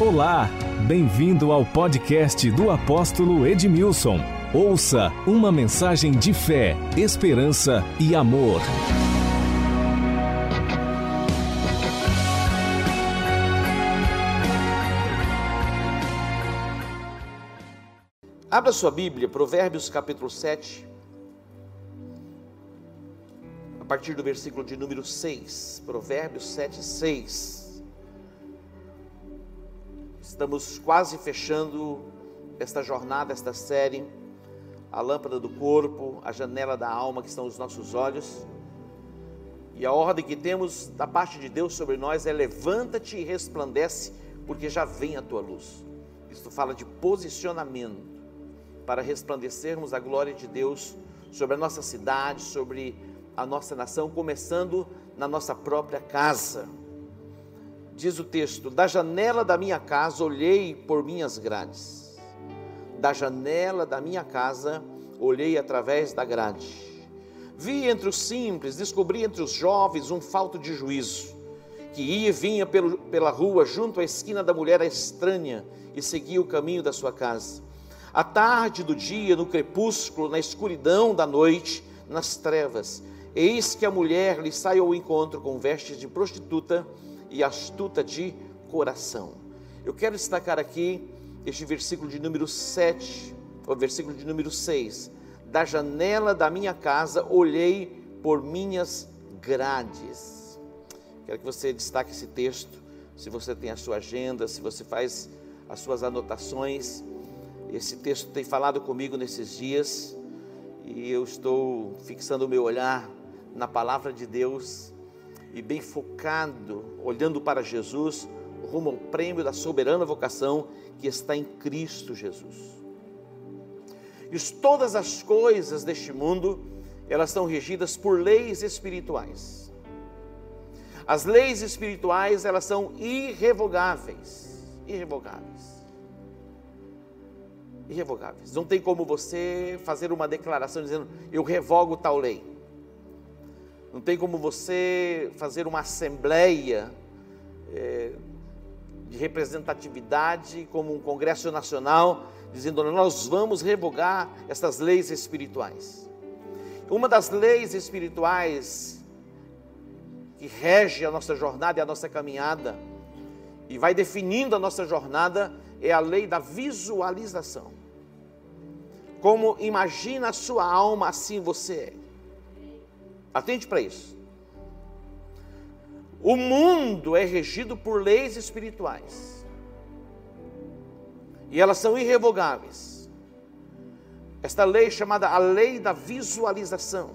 Olá, bem-vindo ao podcast do apóstolo Edmilson. Ouça uma mensagem de fé, esperança e amor. Abra sua Bíblia, Provérbios capítulo 7, a partir do versículo de número 6. Provérbios 7, 6. Estamos quase fechando esta jornada, esta série, a lâmpada do corpo, a janela da alma, que estão os nossos olhos. E a ordem que temos da parte de Deus sobre nós é: levanta-te e resplandece, porque já vem a tua luz. Isto fala de posicionamento para resplandecermos a glória de Deus sobre a nossa cidade, sobre a nossa nação, começando na nossa própria casa. Diz o texto: Da janela da minha casa olhei por minhas grades. Da janela da minha casa olhei através da grade. Vi entre os simples, descobri entre os jovens um falto de juízo, que ia e vinha pelo, pela rua junto à esquina da mulher estranha e seguia o caminho da sua casa à tarde do dia, no crepúsculo, na escuridão da noite, nas trevas. Eis que a mulher lhe sai ao encontro com vestes de prostituta e astuta de coração. Eu quero destacar aqui este versículo de número 7, o versículo de número 6. Da janela da minha casa olhei por minhas grades. Quero que você destaque esse texto, se você tem a sua agenda, se você faz as suas anotações. Esse texto tem falado comigo nesses dias e eu estou fixando o meu olhar na palavra de Deus e bem focado, olhando para Jesus, rumo ao prêmio da soberana vocação que está em Cristo Jesus. E todas as coisas deste mundo, elas são regidas por leis espirituais. As leis espirituais, elas são irrevogáveis, irrevogáveis irrevogáveis. Não tem como você fazer uma declaração dizendo eu revogo tal lei. Não tem como você fazer uma assembleia é, de representatividade como um Congresso Nacional dizendo nós vamos revogar essas leis espirituais. Uma das leis espirituais que rege a nossa jornada e a nossa caminhada e vai definindo a nossa jornada é a lei da visualização. Como imagina a sua alma, assim você é. Atente para isso. O mundo é regido por leis espirituais. E elas são irrevogáveis. Esta lei chamada a lei da visualização,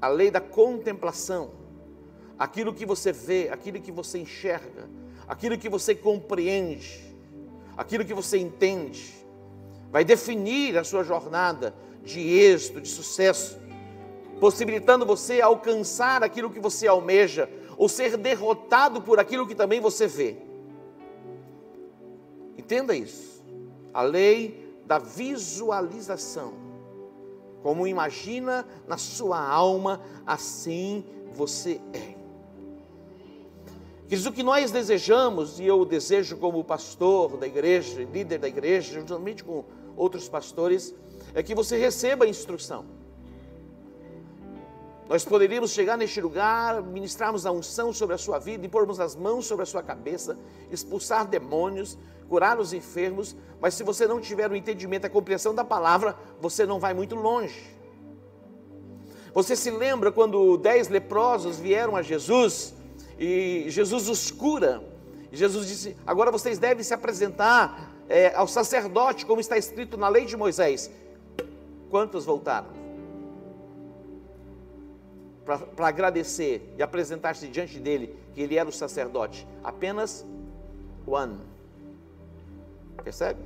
a lei da contemplação, aquilo que você vê, aquilo que você enxerga, aquilo que você compreende, aquilo que você entende, vai definir a sua jornada de êxito, de sucesso, possibilitando você alcançar aquilo que você almeja, ou ser derrotado por aquilo que também você vê. Entenda isso. A lei da visualização. Como imagina na sua alma, assim você é. Queridos, o que nós desejamos, e eu desejo como pastor da igreja, líder da igreja, juntamente com outros pastores, é que você receba a instrução. Nós poderíamos chegar neste lugar, ministrarmos a unção sobre a sua vida, impormos as mãos sobre a sua cabeça, expulsar demônios, curar os enfermos, mas se você não tiver o entendimento, a compreensão da palavra, você não vai muito longe. Você se lembra quando dez leprosos vieram a Jesus e Jesus os cura. Jesus disse: Agora vocês devem se apresentar é, ao sacerdote, como está escrito na lei de Moisés. Quantos voltaram? Para agradecer e apresentar-se diante dele, que ele era o sacerdote. Apenas one. Percebe?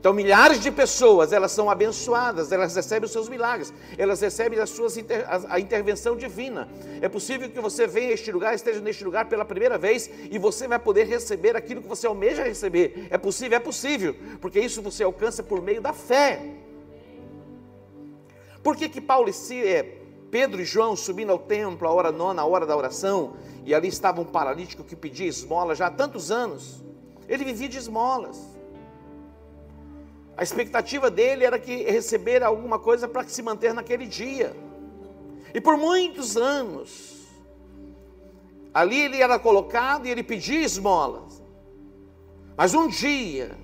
Então, milhares de pessoas, elas são abençoadas, elas recebem os seus milagres, elas recebem as suas inter, a, a, intervenção divina. É possível que você venha a este lugar, esteja neste lugar pela primeira vez e você vai poder receber aquilo que você almeja receber. É possível? É possível, porque isso você alcança por meio da fé. Por que que Paulo, é, Pedro e João subindo ao templo, a hora nona, a hora da oração, e ali estava um paralítico que pedia esmola já há tantos anos. Ele vivia de esmolas. A expectativa dele era que receber alguma coisa para se manter naquele dia. E por muitos anos, ali ele era colocado e ele pedia esmolas. Mas um dia,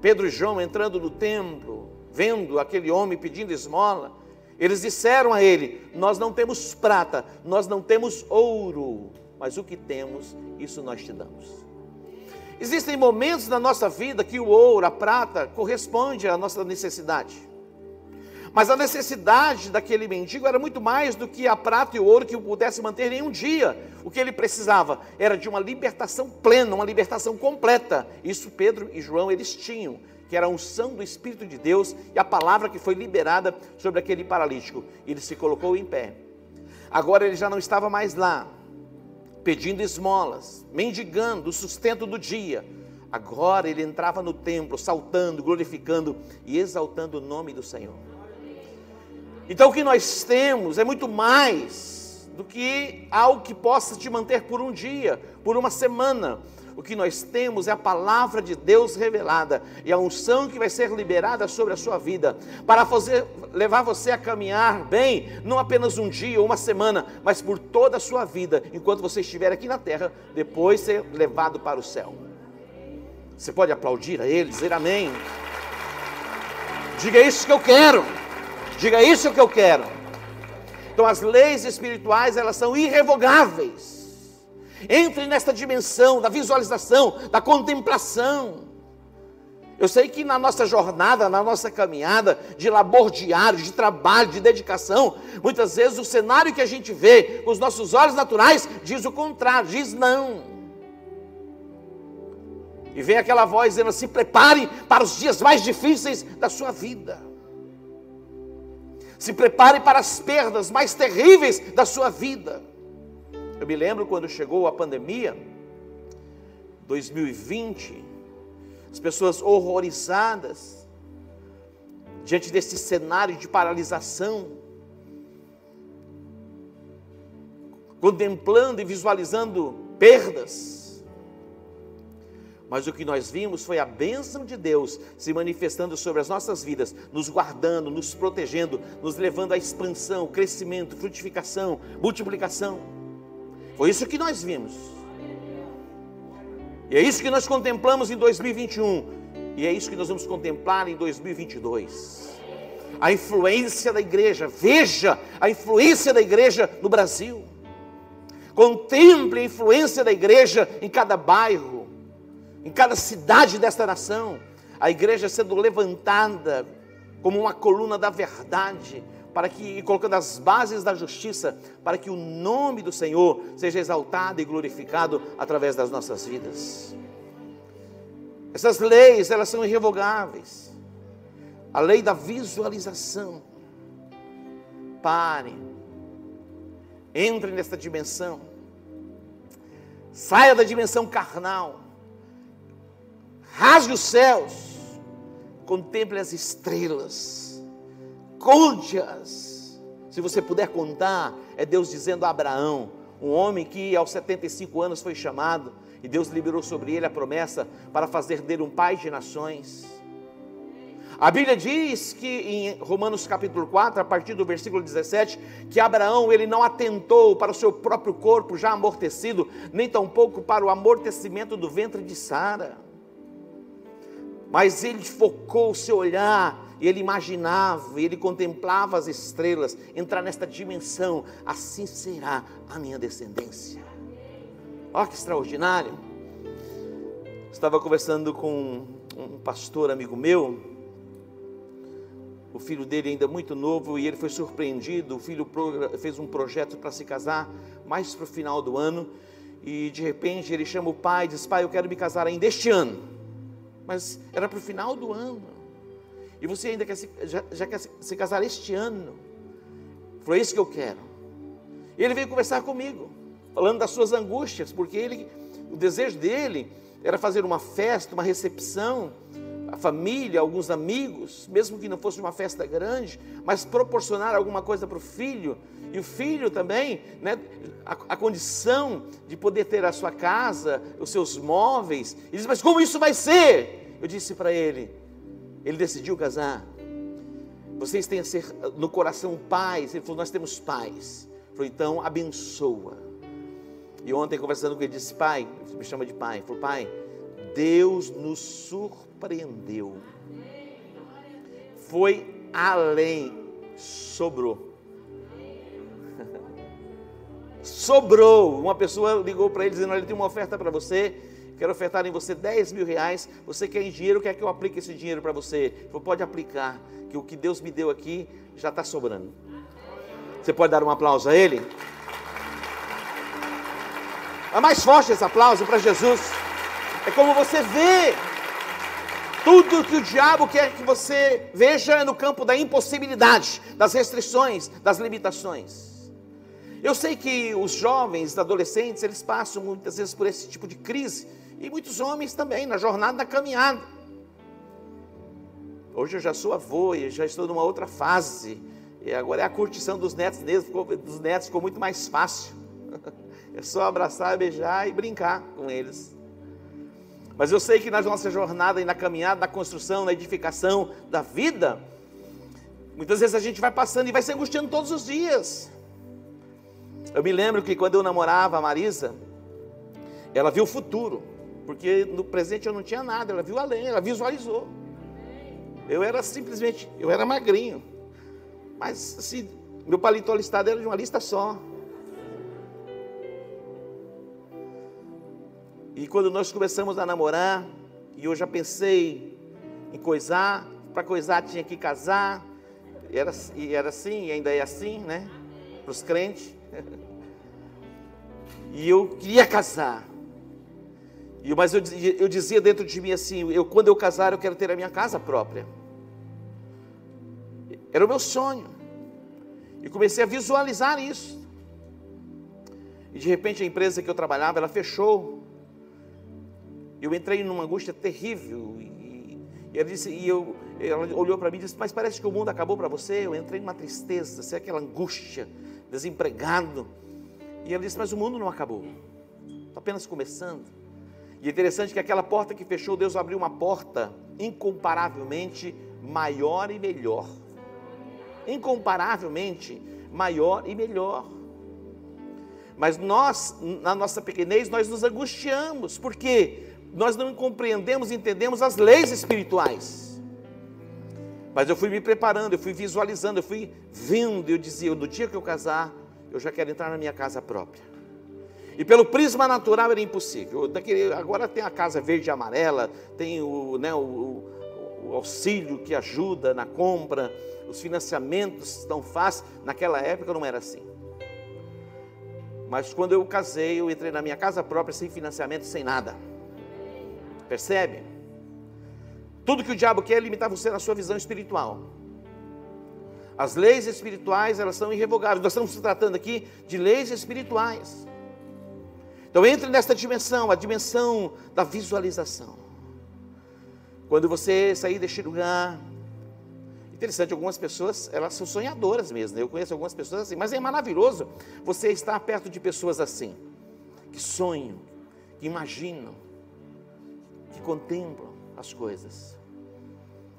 Pedro e João entrando no templo, vendo aquele homem pedindo esmola, eles disseram a ele: Nós não temos prata, nós não temos ouro, mas o que temos, isso nós te damos. Existem momentos na nossa vida que o ouro, a prata, corresponde à nossa necessidade. Mas a necessidade daquele mendigo era muito mais do que a prata e o ouro que o pudesse manter em um dia. O que ele precisava era de uma libertação plena, uma libertação completa. Isso Pedro e João eles tinham que era a unção do Espírito de Deus e a palavra que foi liberada sobre aquele paralítico. Ele se colocou em pé. Agora ele já não estava mais lá, pedindo esmolas, mendigando o sustento do dia. Agora ele entrava no templo, saltando, glorificando e exaltando o nome do Senhor. Então o que nós temos é muito mais do que algo que possa te manter por um dia, por uma semana o que nós temos é a palavra de Deus revelada e a unção que vai ser liberada sobre a sua vida para fazer, levar você a caminhar bem, não apenas um dia ou uma semana, mas por toda a sua vida, enquanto você estiver aqui na terra, depois ser levado para o céu. Você pode aplaudir a ele, dizer amém. Diga isso que eu quero. Diga isso que eu quero. Então as leis espirituais, elas são irrevogáveis. Entre nesta dimensão da visualização, da contemplação. Eu sei que na nossa jornada, na nossa caminhada de labor diário, de trabalho, de dedicação, muitas vezes o cenário que a gente vê com os nossos olhos naturais diz o contrário, diz não. E vem aquela voz dizendo: se prepare para os dias mais difíceis da sua vida. Se prepare para as perdas mais terríveis da sua vida. Eu me lembro quando chegou a pandemia, 2020, as pessoas horrorizadas diante desse cenário de paralisação, contemplando e visualizando perdas. Mas o que nós vimos foi a bênção de Deus se manifestando sobre as nossas vidas, nos guardando, nos protegendo, nos levando à expansão, crescimento, frutificação, multiplicação. Foi isso que nós vimos. E é isso que nós contemplamos em 2021. E é isso que nós vamos contemplar em 2022. A influência da igreja. Veja a influência da igreja no Brasil. Contemple a influência da igreja em cada bairro, em cada cidade desta nação. A igreja sendo levantada como uma coluna da verdade, para que, colocando as bases da justiça, para que o nome do Senhor seja exaltado e glorificado através das nossas vidas. Essas leis, elas são irrevogáveis. A lei da visualização. Pare. Entre nesta dimensão. Saia da dimensão carnal. Rasgue os céus. Contemple as estrelas conte-as. Se você puder contar, é Deus dizendo a Abraão, um homem que aos 75 anos foi chamado, e Deus liberou sobre ele a promessa para fazer dele um pai de nações. A Bíblia diz que em Romanos capítulo 4, a partir do versículo 17, que Abraão ele não atentou para o seu próprio corpo já amortecido, nem tampouco para o amortecimento do ventre de Sara. Mas ele focou o seu olhar ele imaginava, ele contemplava as estrelas, entrar nesta dimensão, assim será a minha descendência. Olha que extraordinário. Estava conversando com um pastor amigo meu, o filho dele ainda muito novo, e ele foi surpreendido. O filho fez um projeto para se casar mais para o final do ano, e de repente ele chama o pai e diz: Pai, eu quero me casar ainda este ano. Mas era para o final do ano. E você ainda quer se, já, já quer se, casar este ano. Foi isso que eu quero. E ele veio conversar comigo, falando das suas angústias, porque ele, o desejo dele era fazer uma festa, uma recepção a família, alguns amigos, mesmo que não fosse uma festa grande, mas proporcionar alguma coisa para o filho, e o filho também, né, a, a, condição de poder ter a sua casa, os seus móveis. Ele diz, mas como isso vai ser? Eu disse para ele, ele decidiu casar. Vocês têm ser no coração pais. Ele falou, nós temos pais. Ele falou, então abençoa. E ontem conversando com ele, disse, pai, me chama de pai. Ele falou, pai, Deus nos surpreendeu. Foi além, sobrou. sobrou. Uma pessoa ligou para ele dizendo: Ele tem uma oferta para você. Quero ofertar em você 10 mil reais. Você quer em dinheiro, quer que eu aplique esse dinheiro para você? Falei, pode aplicar, que o que Deus me deu aqui já está sobrando. Você pode dar um aplauso a Ele? É mais forte esse aplauso para Jesus. É como você vê. Tudo que o diabo quer que você veja é no campo da impossibilidade, das restrições, das limitações. Eu sei que os jovens, adolescentes, eles passam muitas vezes por esse tipo de crise, e muitos homens também, na jornada da caminhada. Hoje eu já sou avô e já estou numa outra fase, e agora é a curtição dos netos, dos netos ficou muito mais fácil. É só abraçar, beijar e brincar com eles. Mas eu sei que na nossa jornada e na caminhada, na construção, na edificação da vida, muitas vezes a gente vai passando e vai se angustiando todos os dias. Eu me lembro que quando eu namorava a Marisa, ela viu o futuro, porque no presente eu não tinha nada, ela viu além, ela visualizou. Eu era simplesmente, eu era magrinho, mas assim, meu paletó listado era de uma lista só. E quando nós começamos a namorar, e eu já pensei em coisar, para coisar tinha que casar, e era, e era assim, e ainda é assim, né? Para os crentes. E eu queria casar. E, mas eu, eu dizia dentro de mim assim: eu, quando eu casar, eu quero ter a minha casa própria. Era o meu sonho. E comecei a visualizar isso. E de repente a empresa que eu trabalhava, ela fechou. Eu entrei numa angústia terrível. E, e ela, disse, e eu, ela olhou para mim e disse: Mas parece que o mundo acabou para você. Eu entrei numa tristeza, assim, aquela angústia, desempregado. E ele disse: Mas o mundo não acabou, está apenas começando. E é interessante que aquela porta que fechou, Deus abriu uma porta incomparavelmente maior e melhor. Incomparavelmente maior e melhor. Mas nós, na nossa pequenez, nós nos angustiamos, porque nós não compreendemos, entendemos as leis espirituais. Mas eu fui me preparando, eu fui visualizando, eu fui vendo, eu dizia, no dia que eu casar, eu já quero entrar na minha casa própria. E pelo prisma natural era impossível. Daquele, agora tem a casa verde e amarela, tem o, né, o, o auxílio que ajuda na compra, os financiamentos estão fáceis. Naquela época não era assim. Mas quando eu casei, eu entrei na minha casa própria sem financiamento, sem nada. Percebe? Tudo que o diabo quer é limitar você na sua visão espiritual. As leis espirituais, elas são irrevogáveis. Nós estamos tratando aqui de leis espirituais. Então entre nesta dimensão, a dimensão da visualização. Quando você sair deste lugar, interessante, algumas pessoas, elas são sonhadoras mesmo. Né? Eu conheço algumas pessoas assim, mas é maravilhoso você estar perto de pessoas assim, que sonham, que imaginam, que contemplam as coisas.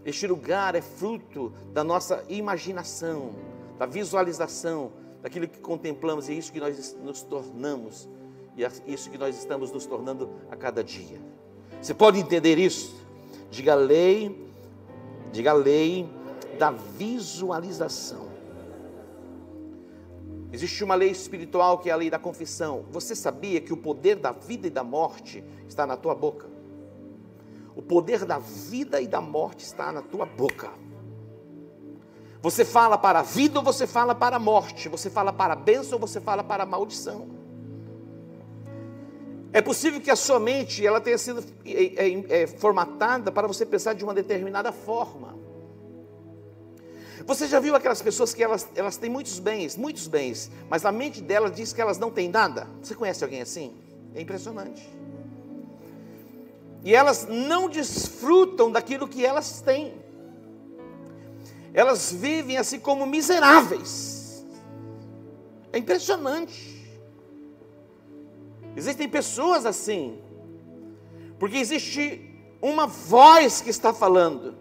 Este lugar é fruto da nossa imaginação, da visualização, daquilo que contemplamos, e é isso que nós nos tornamos, e é isso que nós estamos nos tornando a cada dia. Você pode entender isso? Diga a lei, diga a lei da visualização. Existe uma lei espiritual que é a lei da confissão. Você sabia que o poder da vida e da morte está na tua boca? O poder da vida e da morte está na tua boca. Você fala para a vida ou você fala para a morte? Você fala para a bênção ou você fala para a maldição? É possível que a sua mente ela tenha sido é, é, é, formatada para você pensar de uma determinada forma. Você já viu aquelas pessoas que elas, elas têm muitos bens, muitos bens, mas a mente delas diz que elas não têm nada? Você conhece alguém assim? É impressionante. e elas não desfrutam daquilo que elas têm. Elas vivem assim como miseráveis. É impressionante. Existem pessoas assim, porque existe uma voz que está falando,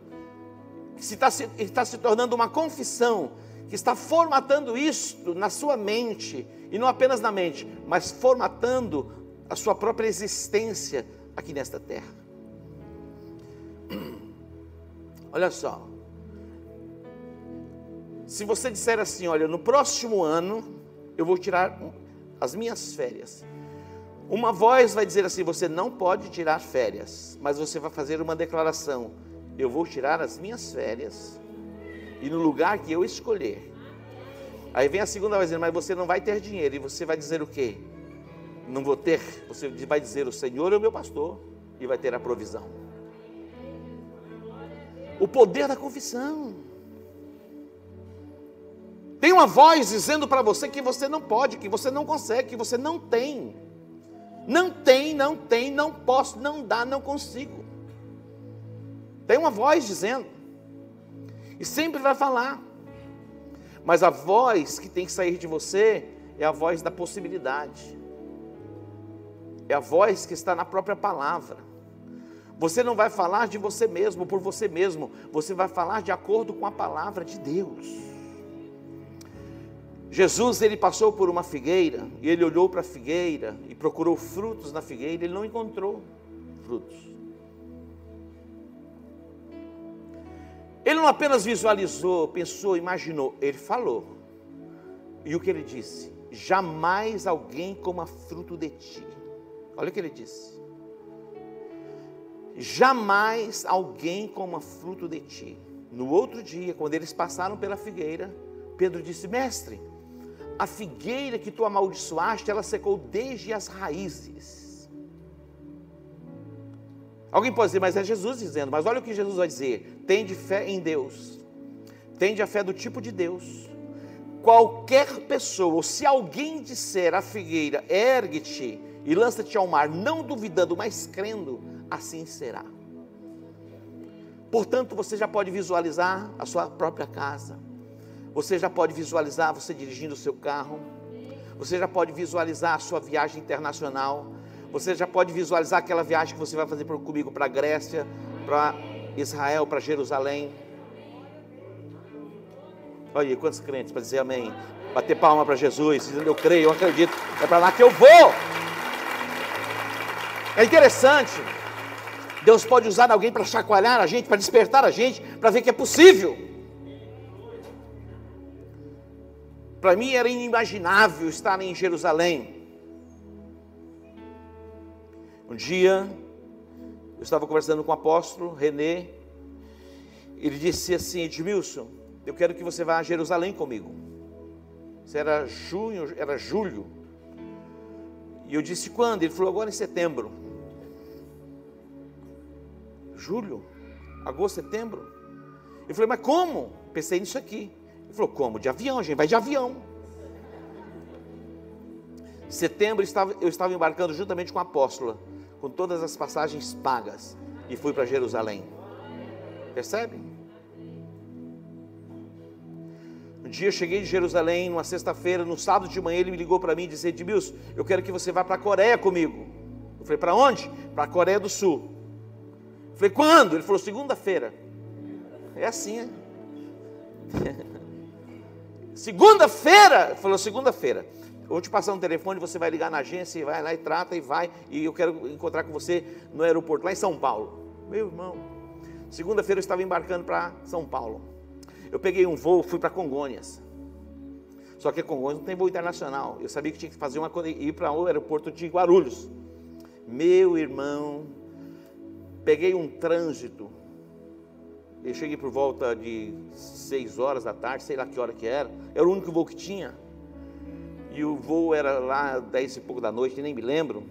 que está se, está se tornando uma confissão, que está formatando isto na sua mente, e não apenas na mente, mas formatando a sua própria existência aqui nesta terra. Olha só. Se você disser assim, olha, no próximo ano eu vou tirar as minhas férias. Uma voz vai dizer assim: você não pode tirar férias, mas você vai fazer uma declaração: eu vou tirar as minhas férias e no lugar que eu escolher. Aí vem a segunda voz dizendo: mas você não vai ter dinheiro e você vai dizer o quê? Não vou ter. Você vai dizer: o Senhor é o meu pastor e vai ter a provisão. O poder da confissão. Tem uma voz dizendo para você que você não pode, que você não consegue, que você não tem. Não tem, não tem, não posso, não dá, não consigo. Tem uma voz dizendo. E sempre vai falar. Mas a voz que tem que sair de você é a voz da possibilidade. É a voz que está na própria palavra. Você não vai falar de você mesmo, por você mesmo. Você vai falar de acordo com a palavra de Deus. Jesus ele passou por uma figueira e ele olhou para a figueira e procurou frutos na figueira, ele não encontrou frutos. Ele não apenas visualizou, pensou, imaginou, ele falou. E o que ele disse? Jamais alguém coma fruto de ti. Olha o que ele disse. Jamais alguém coma fruto de ti. No outro dia, quando eles passaram pela figueira, Pedro disse: Mestre, a figueira que tu amaldiçoaste, ela secou desde as raízes. Alguém pode dizer, mas é Jesus dizendo, mas olha o que Jesus vai dizer: tende fé em Deus, tende a fé do tipo de Deus. Qualquer pessoa, ou se alguém disser à figueira, ergue-te e lança-te ao mar, não duvidando, mas crendo, assim será. Portanto, você já pode visualizar a sua própria casa você já pode visualizar você dirigindo o seu carro. Você já pode visualizar a sua viagem internacional. Você já pode visualizar aquela viagem que você vai fazer comigo para a Grécia, para Israel, para Jerusalém. Olha aí, quantos crentes para dizer amém? Bater palma para Jesus, dizendo eu creio, eu acredito, é para lá que eu vou. É interessante. Deus pode usar alguém para chacoalhar a gente, para despertar a gente, para ver que é possível. Para mim era inimaginável estar em Jerusalém. Um dia, eu estava conversando com o apóstolo René, ele disse assim: Edmilson, eu quero que você vá a Jerusalém comigo. Isso era junho, era julho. E eu disse: quando? Ele falou: agora em setembro. Julho, agosto, setembro. Eu falei: mas como? Pensei nisso aqui. Ele falou: como? De avião, a gente vai de avião. Setembro eu estava embarcando juntamente com a apóstola, com todas as passagens pagas, e fui para Jerusalém. Percebe? Um dia eu cheguei de Jerusalém, numa sexta-feira, no sábado de manhã, ele me ligou para mim e disse: Edmilson, eu quero que você vá para a Coreia comigo. Eu falei: para onde? Para a Coreia do Sul. Eu falei: quando? Ele falou: segunda-feira. É assim, é? Segunda-feira, falou segunda-feira. Vou te passar um telefone, você vai ligar na agência e vai lá e trata e vai. E eu quero encontrar com você no aeroporto, lá em São Paulo. Meu irmão, segunda-feira eu estava embarcando para São Paulo. Eu peguei um voo, fui para Congonhas. Só que Congonhas não tem voo internacional. Eu sabia que tinha que fazer uma ir para o aeroporto de Guarulhos. Meu irmão, peguei um trânsito eu cheguei por volta de 6 horas da tarde, sei lá que hora que era. Era o único voo que tinha. E o voo era lá 10 e pouco da noite, nem me lembro.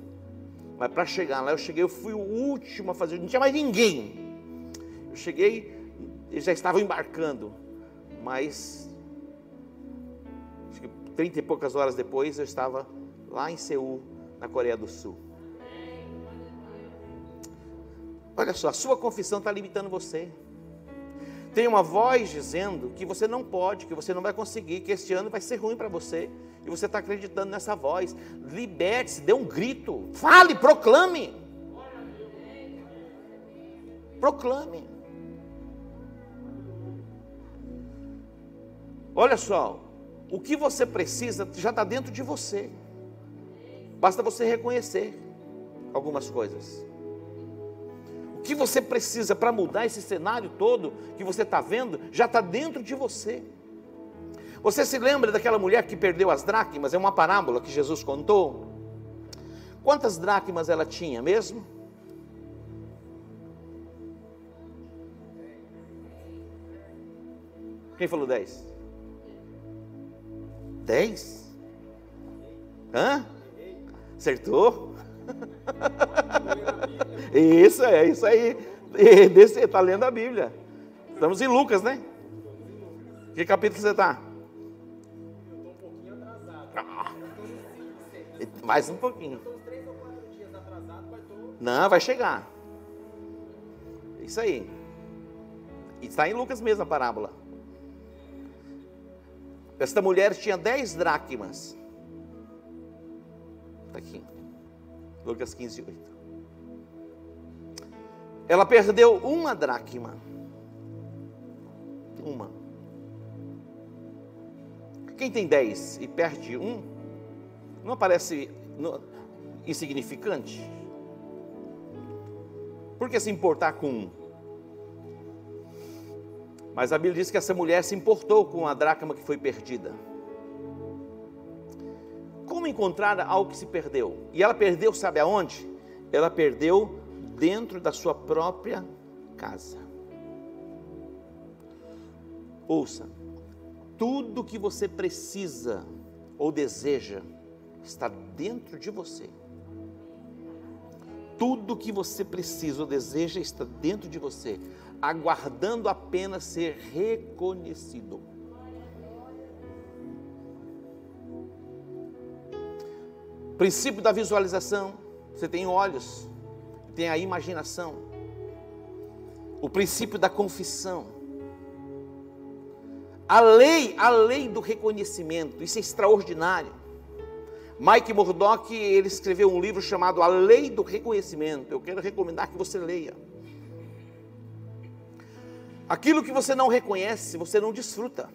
Mas para chegar lá, eu cheguei, eu fui o último a fazer, não tinha mais ninguém. Eu cheguei, eles já estavam embarcando. Mas acho que 30 e poucas horas depois eu estava lá em Seul, na Coreia do Sul. Olha só, a sua confissão está limitando você. Tem uma voz dizendo que você não pode, que você não vai conseguir, que este ano vai ser ruim para você. E você está acreditando nessa voz. Liberte-se, dê um grito. Fale, proclame. Proclame. Olha só, o que você precisa já está dentro de você. Basta você reconhecer algumas coisas que você precisa para mudar esse cenário todo que você está vendo, já está dentro de você. Você se lembra daquela mulher que perdeu as dracmas? É uma parábola que Jesus contou. Quantas dracmas ela tinha mesmo? Quem falou dez? Dez? Hã? Acertou? Isso, é isso aí. Está lendo a Bíblia. Estamos em Lucas, né? Que capítulo você está? Ah, mais um pouquinho. Não, vai chegar. Isso aí. Está em Lucas mesmo a parábola. Esta mulher tinha dez dracmas. Está aqui. Lucas 15, 8. Ela perdeu uma dracma. Uma. Quem tem dez e perde um, não parece insignificante? Por que se importar com um? Mas a Bíblia diz que essa mulher se importou com a dracma que foi perdida como encontrar algo que se perdeu? E ela perdeu, sabe aonde? Ela perdeu dentro da sua própria casa. Ouça, tudo que você precisa ou deseja está dentro de você. Tudo que você precisa ou deseja está dentro de você, aguardando apenas ser reconhecido. Princípio da visualização. Você tem olhos, tem a imaginação. O princípio da confissão. A lei, a lei do reconhecimento, isso é extraordinário. Mike Murdock, ele escreveu um livro chamado A Lei do Reconhecimento. Eu quero recomendar que você leia. Aquilo que você não reconhece, você não desfruta.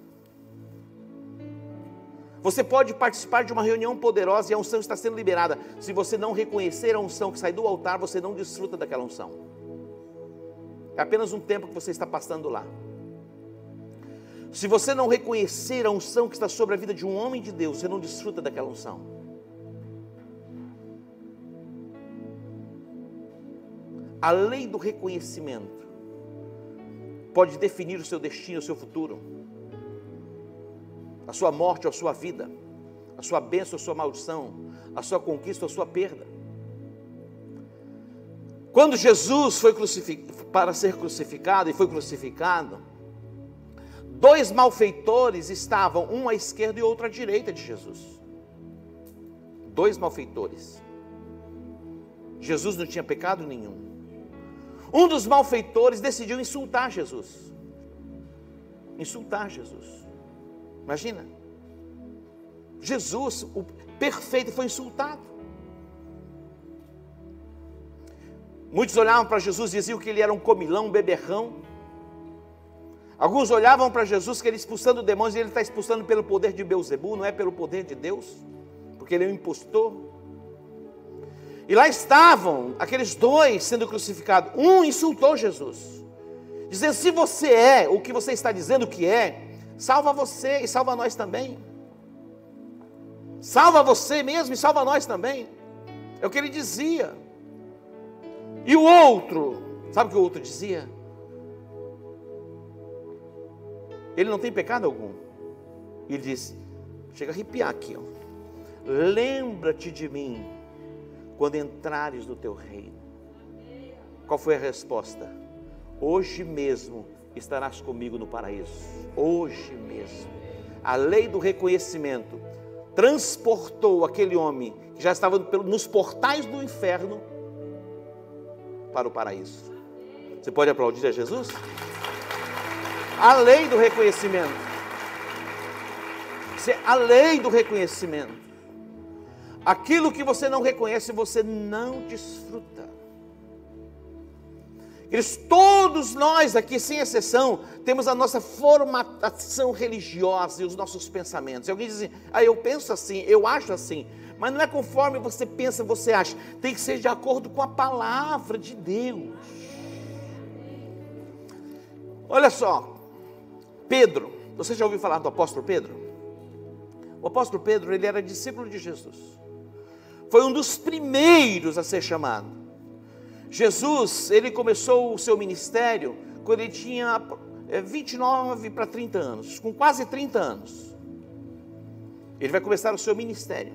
Você pode participar de uma reunião poderosa e a unção está sendo liberada. Se você não reconhecer a unção que sai do altar, você não desfruta daquela unção. É apenas um tempo que você está passando lá. Se você não reconhecer a unção que está sobre a vida de um homem de Deus, você não desfruta daquela unção. A lei do reconhecimento pode definir o seu destino, o seu futuro a sua morte ou a sua vida, a sua bênção ou a sua maldição, a sua conquista ou a sua perda. Quando Jesus foi para ser crucificado e foi crucificado, dois malfeitores estavam, um à esquerda e outro à direita de Jesus. Dois malfeitores. Jesus não tinha pecado nenhum. Um dos malfeitores decidiu insultar Jesus. Insultar Jesus. Imagina. Jesus, o perfeito, foi insultado. Muitos olhavam para Jesus e diziam que ele era um comilão, um beberrão. Alguns olhavam para Jesus que ele expulsando demônios e ele está expulsando pelo poder de Beuzebu, não é pelo poder de Deus, porque ele é um impostor. E lá estavam aqueles dois sendo crucificados. Um insultou Jesus, dizendo: Se você é o que você está dizendo que é, Salva você e salva nós também. Salva você mesmo e salva nós também. É o que ele dizia. E o outro, sabe o que o outro dizia? Ele não tem pecado algum. Ele disse: chega a arrepiar aqui, ó. Lembra-te de mim quando entrares no teu reino. Qual foi a resposta? Hoje mesmo estarás comigo no paraíso, hoje mesmo. A lei do reconhecimento transportou aquele homem que já estava nos portais do inferno para o paraíso. Você pode aplaudir a Jesus? A lei do reconhecimento. A lei do reconhecimento. Aquilo que você não reconhece, você não desfruta. Eles, todos nós aqui, sem exceção, temos a nossa formatação religiosa e os nossos pensamentos. E alguém diz assim, ah, eu penso assim, eu acho assim. Mas não é conforme você pensa, você acha. Tem que ser de acordo com a palavra de Deus. Olha só, Pedro, você já ouviu falar do apóstolo Pedro? O apóstolo Pedro, ele era discípulo de Jesus. Foi um dos primeiros a ser chamado. Jesus, ele começou o seu ministério quando ele tinha 29 é, para 30 anos, com quase 30 anos. Ele vai começar o seu ministério.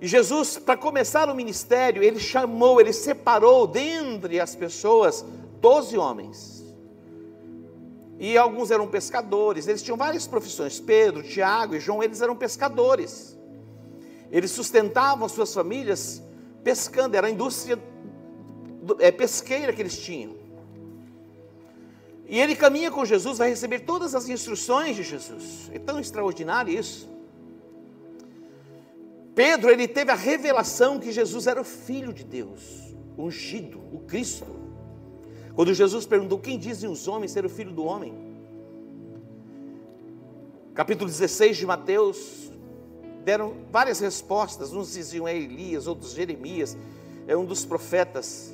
E Jesus, para começar o ministério, ele chamou, ele separou dentre as pessoas 12 homens. E alguns eram pescadores, eles tinham várias profissões. Pedro, Tiago e João, eles eram pescadores. Eles sustentavam suas famílias pescando, era a indústria é, pesqueira que eles tinham. E ele caminha com Jesus, vai receber todas as instruções de Jesus. É tão extraordinário isso. Pedro, ele teve a revelação que Jesus era o Filho de Deus, ungido, o Cristo. Quando Jesus perguntou: Quem dizem os homens ser o Filho do Homem? Capítulo 16 de Mateus, deram várias respostas. Uns diziam é Elias, outros Jeremias, é um dos profetas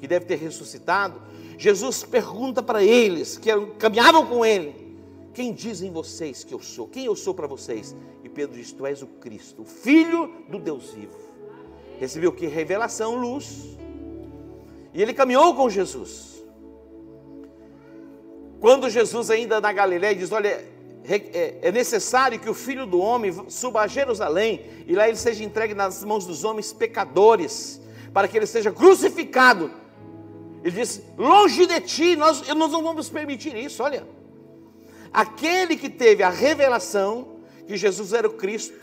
que deve ter ressuscitado, Jesus pergunta para eles, que caminhavam com ele: Quem dizem vocês que eu sou? Quem eu sou para vocês? E Pedro diz: Tu és o Cristo, o Filho do Deus vivo. Recebeu que? Revelação, luz. E ele caminhou com Jesus. Quando Jesus, ainda na Galiléia, diz: Olha, é, é necessário que o filho do homem suba a Jerusalém e lá ele seja entregue nas mãos dos homens pecadores, para que ele seja crucificado ele disse: longe de ti, nós, nós não vamos permitir isso. Olha, aquele que teve a revelação que Jesus era o Cristo,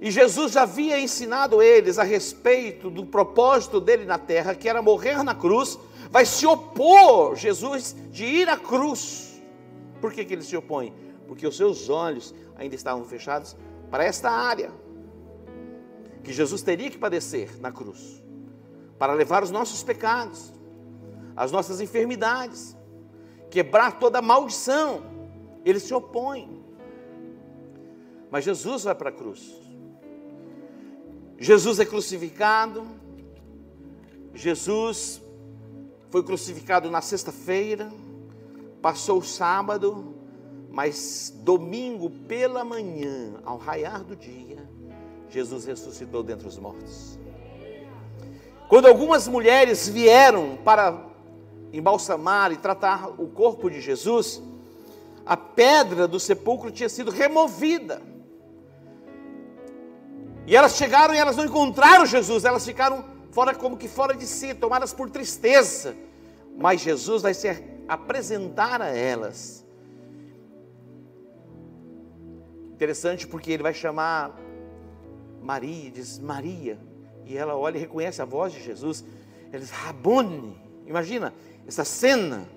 e Jesus já havia ensinado eles a respeito do propósito dele na terra, que era morrer na cruz, vai se opor, Jesus, de ir à cruz. Por que, que ele se opõe? Porque os seus olhos ainda estavam fechados para esta área, que Jesus teria que padecer na cruz, para levar os nossos pecados as nossas enfermidades, quebrar toda maldição. Ele se opõe. Mas Jesus vai para a cruz. Jesus é crucificado. Jesus foi crucificado na sexta-feira, passou o sábado, mas domingo pela manhã, ao raiar do dia, Jesus ressuscitou dentre os mortos. Quando algumas mulheres vieram para embalsamar e tratar o corpo de Jesus, a pedra do sepulcro tinha sido removida. E elas chegaram e elas não encontraram Jesus, elas ficaram fora como que fora de si, tomadas por tristeza. Mas Jesus vai se apresentar a elas. Interessante porque ele vai chamar Maria, diz Maria, e ela olha e reconhece a voz de Jesus. Ele diz Rabone. Imagina, essa cena.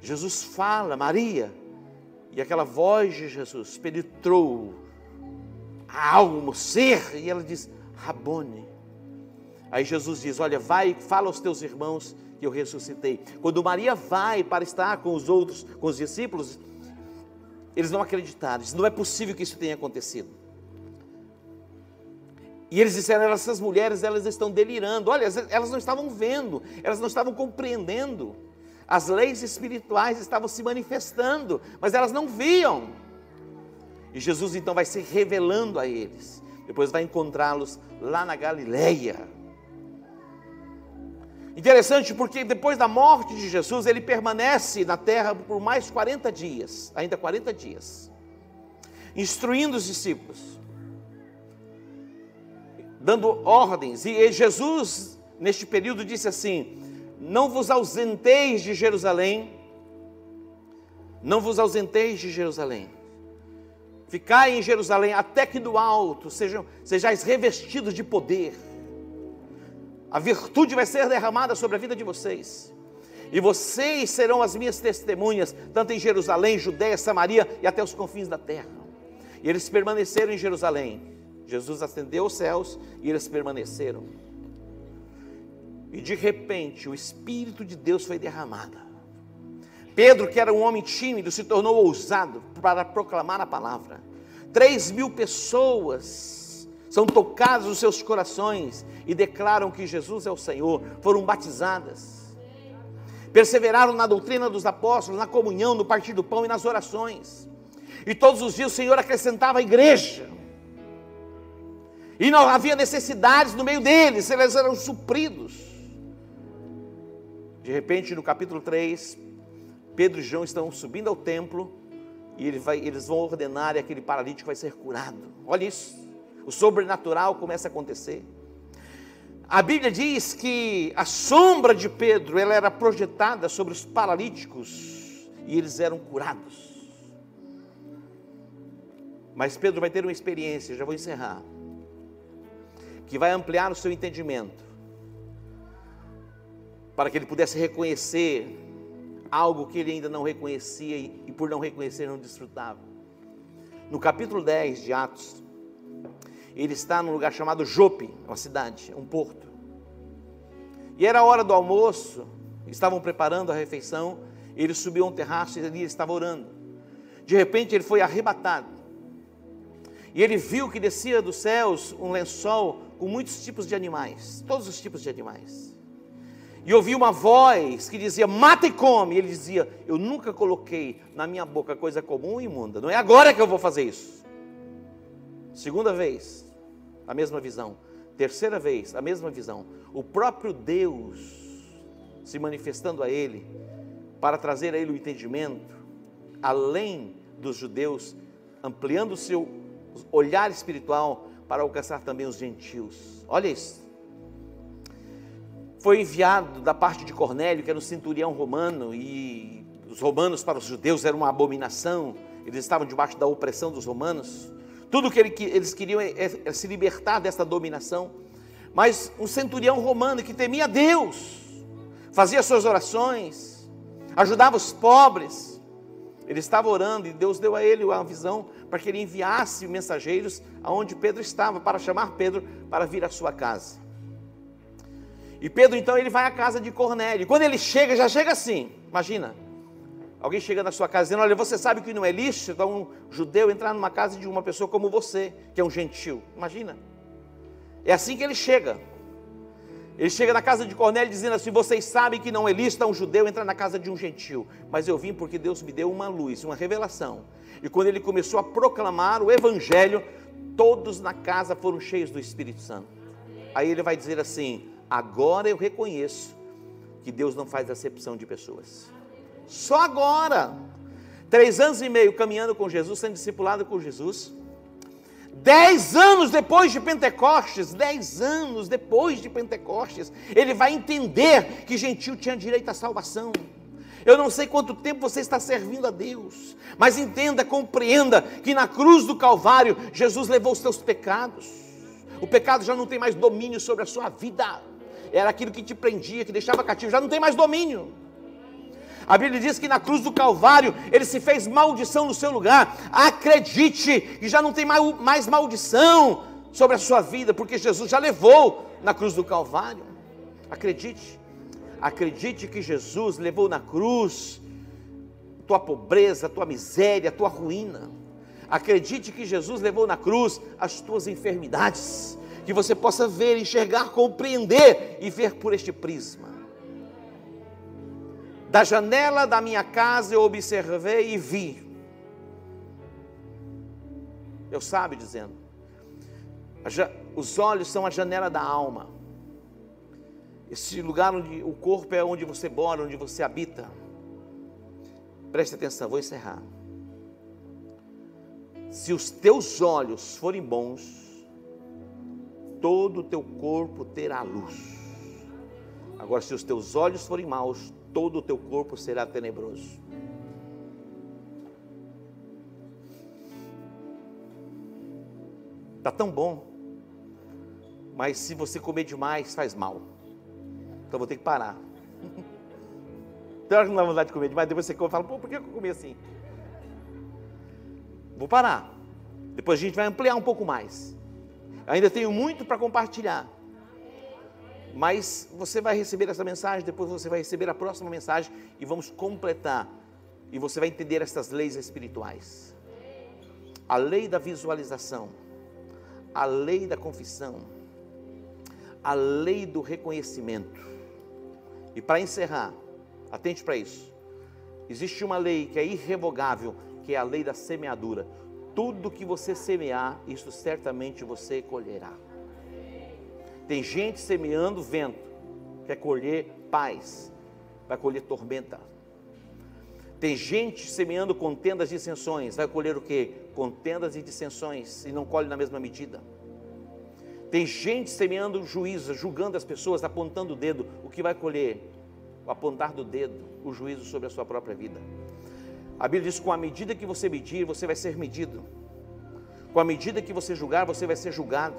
Jesus fala, Maria, e aquela voz de Jesus penetrou a alma, o ser, e ela diz: Rabone. Aí Jesus diz: Olha, vai, fala aos teus irmãos que eu ressuscitei. Quando Maria vai para estar com os outros, com os discípulos, eles não acreditaram, não é possível que isso tenha acontecido. E eles disseram: essas mulheres elas estão delirando. Olha, elas não estavam vendo, elas não estavam compreendendo. As leis espirituais estavam se manifestando, mas elas não viam. E Jesus então vai se revelando a eles. Depois vai encontrá-los lá na Galileia. Interessante porque depois da morte de Jesus, ele permanece na terra por mais 40 dias, ainda 40 dias, instruindo os discípulos dando ordens. E Jesus, neste período, disse assim: Não vos ausenteis de Jerusalém, não vos ausenteis de Jerusalém. Ficai em Jerusalém até que do alto sejam, sejais revestidos de poder. A virtude vai ser derramada sobre a vida de vocês. E vocês serão as minhas testemunhas, tanto em Jerusalém, Judéia, Samaria e até os confins da terra. E eles permaneceram em Jerusalém. Jesus ascendeu aos céus e eles permaneceram. E de repente o Espírito de Deus foi derramado. Pedro, que era um homem tímido, se tornou ousado para proclamar a palavra. Três mil pessoas são tocadas nos seus corações e declaram que Jesus é o Senhor, foram batizadas. Perseveraram na doutrina dos apóstolos, na comunhão, no partir do pão e nas orações. E todos os dias o Senhor acrescentava a igreja. E não havia necessidades no meio deles, eles eram supridos. De repente, no capítulo 3, Pedro e João estão subindo ao templo e ele vai, eles vão ordenar e aquele paralítico vai ser curado. Olha isso. O sobrenatural começa a acontecer. A Bíblia diz que a sombra de Pedro ela era projetada sobre os paralíticos e eles eram curados. Mas Pedro vai ter uma experiência, já vou encerrar, que vai ampliar o seu entendimento para que ele pudesse reconhecer algo que ele ainda não reconhecia e, por não reconhecer não desfrutava. No capítulo 10 de Atos, ele está num lugar chamado Jope, uma cidade, um porto. E era a hora do almoço, estavam preparando a refeição, ele subiu a um terraço e ali estava orando. De repente ele foi arrebatado. E ele viu que descia dos céus um lençol com muitos tipos de animais, todos os tipos de animais e ouvi uma voz que dizia: mata e come. E ele dizia: Eu nunca coloquei na minha boca coisa comum e imunda. Não é agora que eu vou fazer isso. Segunda vez, a mesma visão. Terceira vez, a mesma visão. O próprio Deus se manifestando a ele para trazer a ele o entendimento, além dos judeus, ampliando o seu olhar espiritual para alcançar também os gentios. Olha isso foi enviado da parte de Cornélio, que era um centurião romano, e os romanos para os judeus era uma abominação, eles estavam debaixo da opressão dos romanos. Tudo que eles queriam é, é, é se libertar dessa dominação. Mas um centurião romano que temia Deus, fazia suas orações, ajudava os pobres. Ele estava orando e Deus deu a ele uma visão para que ele enviasse mensageiros aonde Pedro estava, para chamar Pedro para vir à sua casa. E Pedro então ele vai à casa de Cornélio. Quando ele chega, já chega assim. Imagina. Alguém chega na sua casa dizendo: Olha, você sabe que não é lixo então um judeu entrar numa casa de uma pessoa como você, que é um gentil. Imagina. É assim que ele chega. Ele chega na casa de Cornélio dizendo assim: Vocês sabem que não é lícito um judeu entrar na casa de um gentil, mas eu vim porque Deus me deu uma luz, uma revelação. E quando ele começou a proclamar o evangelho, todos na casa foram cheios do Espírito Santo. Aí ele vai dizer assim: Agora eu reconheço que Deus não faz acepção de pessoas. Só agora. Três anos e meio caminhando com Jesus, sendo discipulado com Jesus. Dez anos depois de Pentecostes, dez anos depois de Pentecostes, ele vai entender que gentil tinha direito à salvação. Eu não sei quanto tempo você está servindo a Deus, mas entenda, compreenda que na cruz do Calvário, Jesus levou os seus pecados. O pecado já não tem mais domínio sobre a sua vida era aquilo que te prendia, que deixava cativo, já não tem mais domínio. A Bíblia diz que na cruz do Calvário ele se fez maldição no seu lugar. Acredite que já não tem mais maldição sobre a sua vida, porque Jesus já levou na cruz do Calvário. Acredite, acredite que Jesus levou na cruz tua pobreza, tua miséria, tua ruína. Acredite que Jesus levou na cruz as tuas enfermidades que você possa ver, enxergar, compreender e ver por este prisma. Da janela da minha casa eu observei e vi. Eu sabe dizendo. Os olhos são a janela da alma. Esse lugar onde o corpo é onde você mora, onde você habita. Preste atenção, vou encerrar. Se os teus olhos forem bons, todo o teu corpo terá luz. Agora, se os teus olhos forem maus, todo o teu corpo será tenebroso. Está tão bom, mas se você comer demais, faz mal. Então vou ter que parar. Tem hora que não dá vontade de comer demais, depois você come e fala, pô, por que eu comi assim? Vou parar. Depois a gente vai ampliar um pouco mais. Ainda tenho muito para compartilhar. Mas você vai receber essa mensagem, depois você vai receber a próxima mensagem e vamos completar. E você vai entender essas leis espirituais. A lei da visualização, a lei da confissão, a lei do reconhecimento. E para encerrar, atente para isso. Existe uma lei que é irrevogável, que é a lei da semeadura. Tudo que você semear, isso certamente você colherá. Tem gente semeando vento, quer colher paz, vai colher tormenta. Tem gente semeando contendas e dissensões, vai colher o que? Contendas e dissensões, e não colhe na mesma medida. Tem gente semeando juízo, julgando as pessoas, apontando o dedo, o que vai colher? O apontar do dedo, o juízo sobre a sua própria vida. A Bíblia diz: com a medida que você medir, você vai ser medido. Com a medida que você julgar, você vai ser julgado.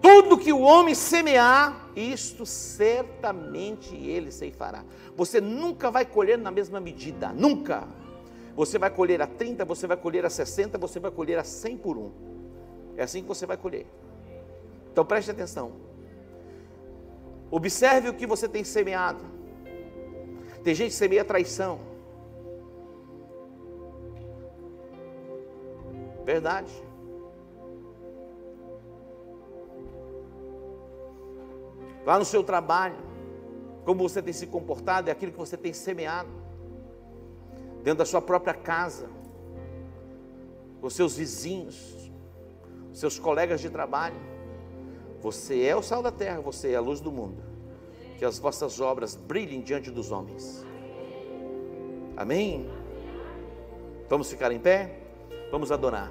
Tudo que o homem semear, isto certamente ele ceifará. Você nunca vai colher na mesma medida, nunca. Você vai colher a 30, você vai colher a 60, você vai colher a 100 por um. É assim que você vai colher. Então preste atenção. Observe o que você tem semeado. Tem gente que semeia traição. Verdade. Lá no seu trabalho, como você tem se comportado, é aquilo que você tem semeado. Dentro da sua própria casa, com seus vizinhos, seus colegas de trabalho. Você é o sal da terra, você é a luz do mundo. Que as vossas obras brilhem diante dos homens. Amém? Vamos ficar em pé? Vamos adorar.